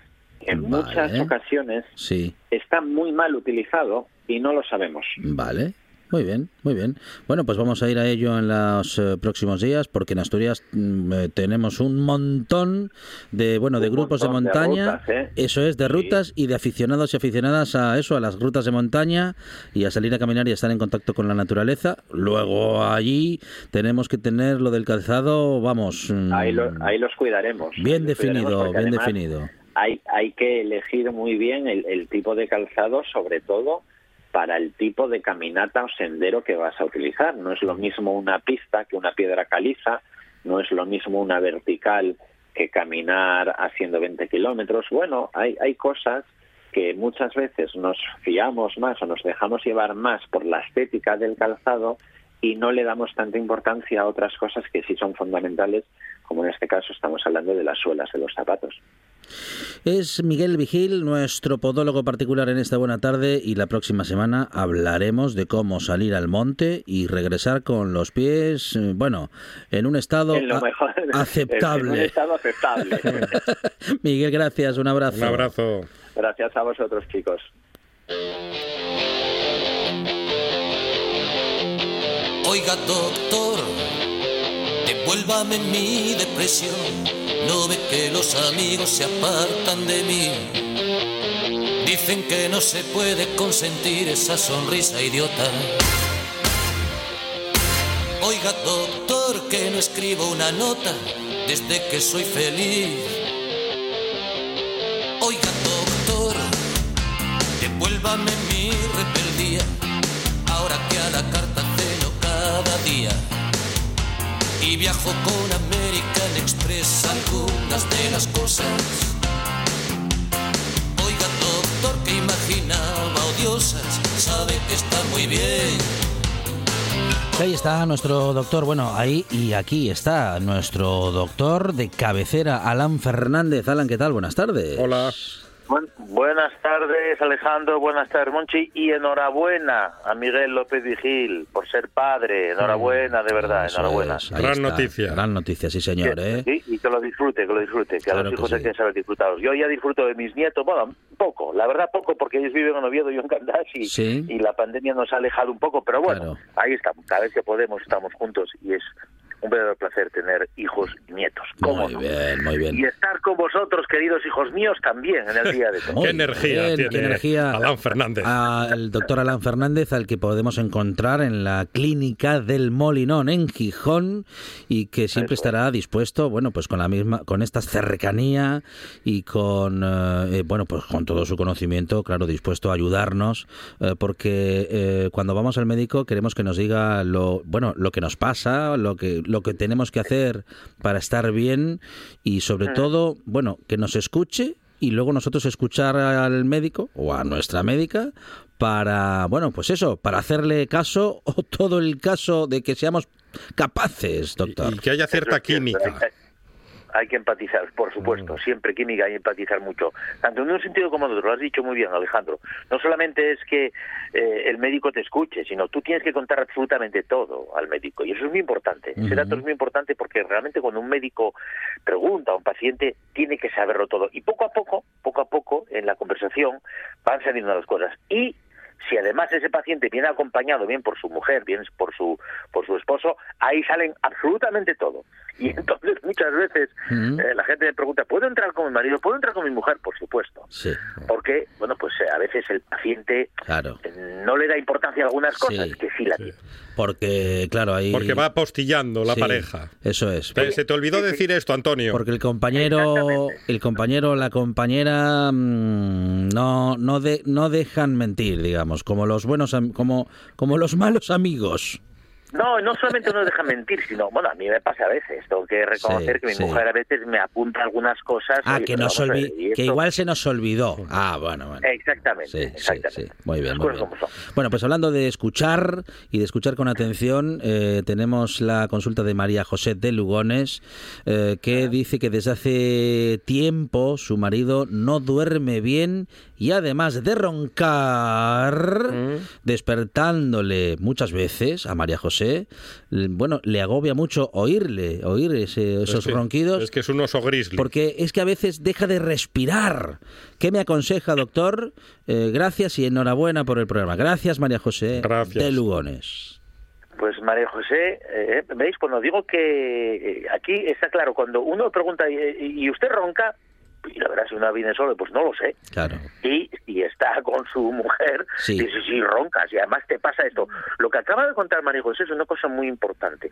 que En Vale. muchas ocasiones Sí, está muy mal utilizado y no lo sabemos. vale. Muy bien, muy bien. Bueno, pues vamos a ir a ello en los eh, próximos días porque en Asturias mm, eh, tenemos un montón de, bueno, de grupos de montaña. rutas, ¿eh? Eso es, de Sí. rutas y de aficionados y aficionadas a eso, a las rutas de montaña y a salir a caminar y a estar en contacto con la naturaleza. Luego allí tenemos que tener lo del calzado, vamos, mm, Ahí, lo- ahí los cuidaremos. bien Los definido, bien además definido. Hay, hay que elegir muy bien el, el tipo de calzado, sobre todo para el tipo de caminata o sendero que vas a utilizar. No es lo mismo una pista que una piedra caliza, no es lo mismo una vertical que caminar haciendo 20 kilómetros. Bueno, hay, hay cosas que muchas veces nos fiamos más o nos dejamos llevar más por la estética del calzado y no le damos tanta importancia a otras cosas que sí son fundamentales, como en este caso estamos hablando de las suelas de los zapatos. Es Miguel Vigil, nuestro podólogo particular en esta buena tarde y la próxima semana hablaremos de cómo salir al monte y regresar con los pies, eh, bueno, en un estado En lo a- mejor, [LAUGHS] en un aceptable. estado aceptable. [LAUGHS] Miguel, gracias, un abrazo. Un abrazo. Gracias a vosotros, chicos. Oiga, doctor, devuélvame mi depresión. No ve que los amigos se apartan de mí. Dicen que no se puede consentir esa sonrisa idiota. Oiga, doctor, que no escribo una nota desde que soy feliz. Oiga, doctor, devuélvame mi rebeldía. Ahora que a la carta ceno cada día y viajo con American Express algunas de las cosas. Oiga, doctor, que imaginaba odiosas, sabe que está muy bien. Ahí está nuestro doctor, bueno, ahí y aquí está nuestro doctor de cabecera, Alan Fernández. Alan, ¿qué tal? Buenas tardes. Hola. Buen- buenas tardes, Alejandro. Buenas tardes, Monchi. Y enhorabuena a Miguel López Vigil por ser padre. Enhorabuena, de verdad, Eso enhorabuena. es, Gran está. noticia. Gran noticia, sí, señor, ¿eh? sí, y que lo disfrute, que lo disfrute, que Claro a los que hijos sí. hay que saber disfrutarlos. Yo ya disfruto de mis nietos, bueno, poco, la verdad poco, porque ellos viven en Oviedo y yo en Candás y, Sí. y la pandemia nos ha alejado un poco, pero bueno, Claro. ahí estamos, cada vez que podemos estamos juntos y es un verdadero placer tener hijos y nietos. ¿Cómo Muy no? bien, muy bien. Y estar con vosotros, queridos hijos míos, también en el día de hoy. Qué [LAUGHS] energía bien, tiene qué energía. Alan Fernández. Al doctor Alan Fernández, al que podemos encontrar en la clínica del Molinón en Gijón y que siempre Eso estará dispuesto, bueno, pues con la misma, con esta cercanía y con, eh, eh, bueno, pues con todo su conocimiento, claro, dispuesto a ayudarnos, eh, porque eh, cuando vamos al médico queremos que nos diga lo, bueno, lo que nos pasa, lo que, lo que tenemos que hacer para estar bien y sobre todo, bueno, que nos escuche y luego nosotros escuchar al médico o a nuestra médica para, bueno, pues eso, para hacerle caso o todo el caso de que seamos capaces, doctor. Y, y que haya cierta química. Hay, que empatizar, por supuesto, siempre química hay que empatizar mucho. Tanto en un sentido como en otro, lo has dicho muy bien, Alejandro. No solamente es que eh, el médico te escuche, sino tú tienes que contar absolutamente todo al médico. Y eso es muy importante. Ese dato es muy importante porque realmente cuando un médico pregunta a un paciente, tiene que saberlo todo. Y poco a poco, poco a poco, en la conversación, van saliendo las cosas. Y Si además ese paciente viene acompañado bien por su mujer, bien por su por su esposo, ahí salen absolutamente todo. Y entonces muchas veces eh, la gente me pregunta, ¿puedo entrar con mi marido? ¿Puedo entrar con mi mujer? Por supuesto. Sí. Porque, bueno, pues eh, a veces el paciente Claro. eh, no le da importancia a algunas cosas Sí. que sí la tiene. Porque, claro, ahí... Porque va apostillando la Sí, pareja. Eso es. Te- se te olvidó decir esto, Antonio. Porque el compañero, el compañero, la compañera mm, no no de- no dejan mentir, digamos, como los buenos como como los malos amigos. No, no solamente no deja mentir, sino, bueno, a mí me pasa a veces, tengo que reconocer Sí, que mi sí. mujer a veces me apunta algunas cosas. Ah, que nos olvi- ¿y que igual se nos olvidó. Ah, bueno, bueno. Exactamente, Sí, exactamente. Muy bien, muy bien. Bueno, pues hablando de escuchar y de escuchar con atención, eh, tenemos la consulta de María José de Lugones, eh, que dice que desde hace tiempo su marido no duerme bien y además de roncar, despertándole muchas veces a María José, bueno, le agobia mucho oírle, oír ese- esos Es que- ronquidos. Es que es un oso grizzly. Porque es que a veces deja de respirar. ¿Qué me aconseja, doctor? Eh, gracias y enhorabuena por el programa. Gracias, María José Gracias. de Lugones. Pues María José, eh, ¿veis? Cuando digo que eh, aquí está claro, cuando uno pregunta, ¿y, y usted ronca? Y la verdad, si una viene solo, pues no lo sé. Claro. Y si está con su mujer, Sí. dice, sí, roncas, y además te pasa esto. Lo que acaba de contar María José es una cosa muy importante.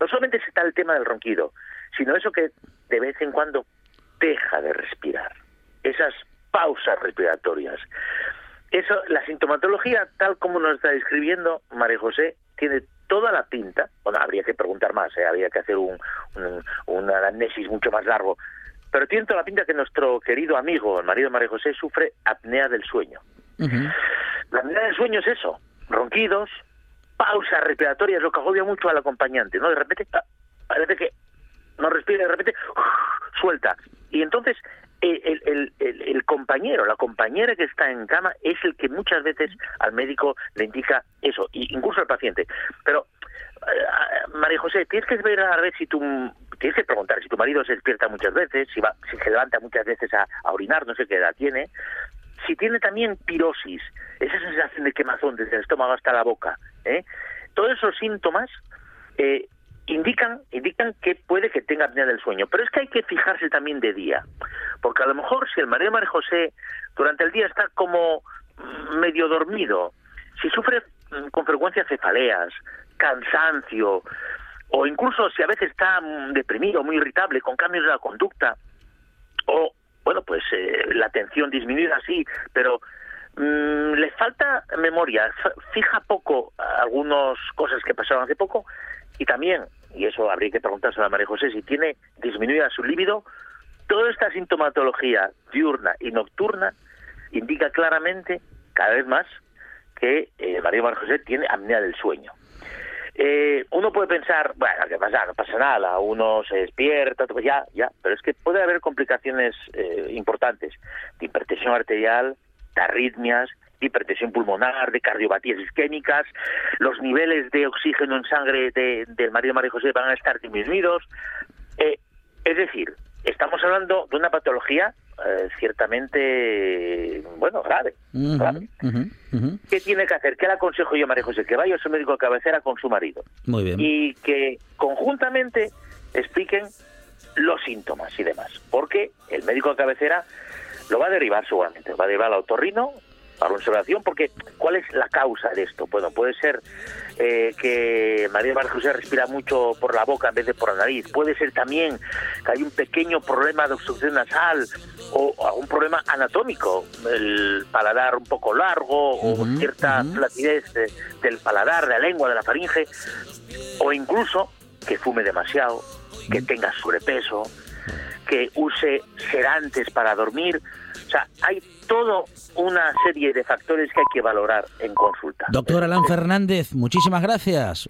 No solamente está el tema del ronquido, sino eso que de vez en cuando deja de respirar. Esas pausas respiratorias. Eso, la sintomatología, tal como nos está describiendo María José, tiene toda la pinta, bueno, habría que preguntar más, ¿eh? habría que hacer un, un, un anamnesis mucho más largo, pero tiene toda la pinta que nuestro querido amigo, el marido de María José, sufre apnea del sueño. La apnea del sueño es eso, ronquidos, pausas respiratorias, lo que agobia mucho al acompañante, ¿no? De repente, ah, parece que no respira, de repente suelta. Y entonces el, el- el- compañero, la compañera que está en cama es el que muchas veces al médico le indica eso, incluso al paciente. Pero, eh, María José, tienes que ver a ver si tu, tienes que preguntar si tu marido se despierta muchas veces, si, va, si se levanta muchas veces a, orinar, no sé qué edad tiene, si tiene también pirosis, esa sensación de quemazón desde el estómago hasta la boca, ¿eh? todos esos síntomas eh, indican indican que puede que tenga apnea del sueño, pero es que hay que fijarse también de día, porque a lo mejor si el marido María José durante el día está como medio dormido, si sufre mm, con frecuencia cefaleas, cansancio, o incluso si a veces está mm, deprimido, muy irritable, con cambios de la conducta, o bueno pues eh, la atención disminuida sí pero mm, le falta memoria fija poco algunas cosas que pasaron hace poco y también y eso habría que preguntárselo a María José si tiene disminuida su líbido toda esta sintomatología diurna y nocturna indica claramente cada vez más que eh, María José tiene apnea del sueño eh, uno puede pensar, bueno, ¿qué pasa? No pasa nada, uno se despierta, pues ya, ya, pero es que puede haber complicaciones eh, importantes de hipertensión arterial, de arritmias, de hipertensión pulmonar, de cardiopatías isquémicas, los niveles de oxígeno en sangre de- del marido María José van a estar disminuidos. Eh, es decir, estamos hablando de una patología eh, ciertamente, bueno, grave. Grave. ujú. ¿Qué tiene que hacer? ¿Qué le aconsejo yo a María José? Que vaya a su médico de cabecera con su marido Muy bien. y que conjuntamente expliquen los síntomas y demás. Porque el médico de cabecera lo va a derivar seguramente, va a derivar al otorrino para una observación, porque ¿cuál es la causa de esto? Bueno, puede ser eh, que María María José respira mucho por la boca en vez de por la nariz, puede ser también que hay un pequeño problema de obstrucción nasal o algún problema anatómico, el paladar un poco largo o cierta flacidez de- del paladar, de la lengua, de la faringe, o incluso que fume demasiado, que tenga sobrepeso, que use sedantes para dormir. O sea, hay toda una serie de factores que hay que valorar en consulta. Doctor Alan Fernández, muchísimas gracias.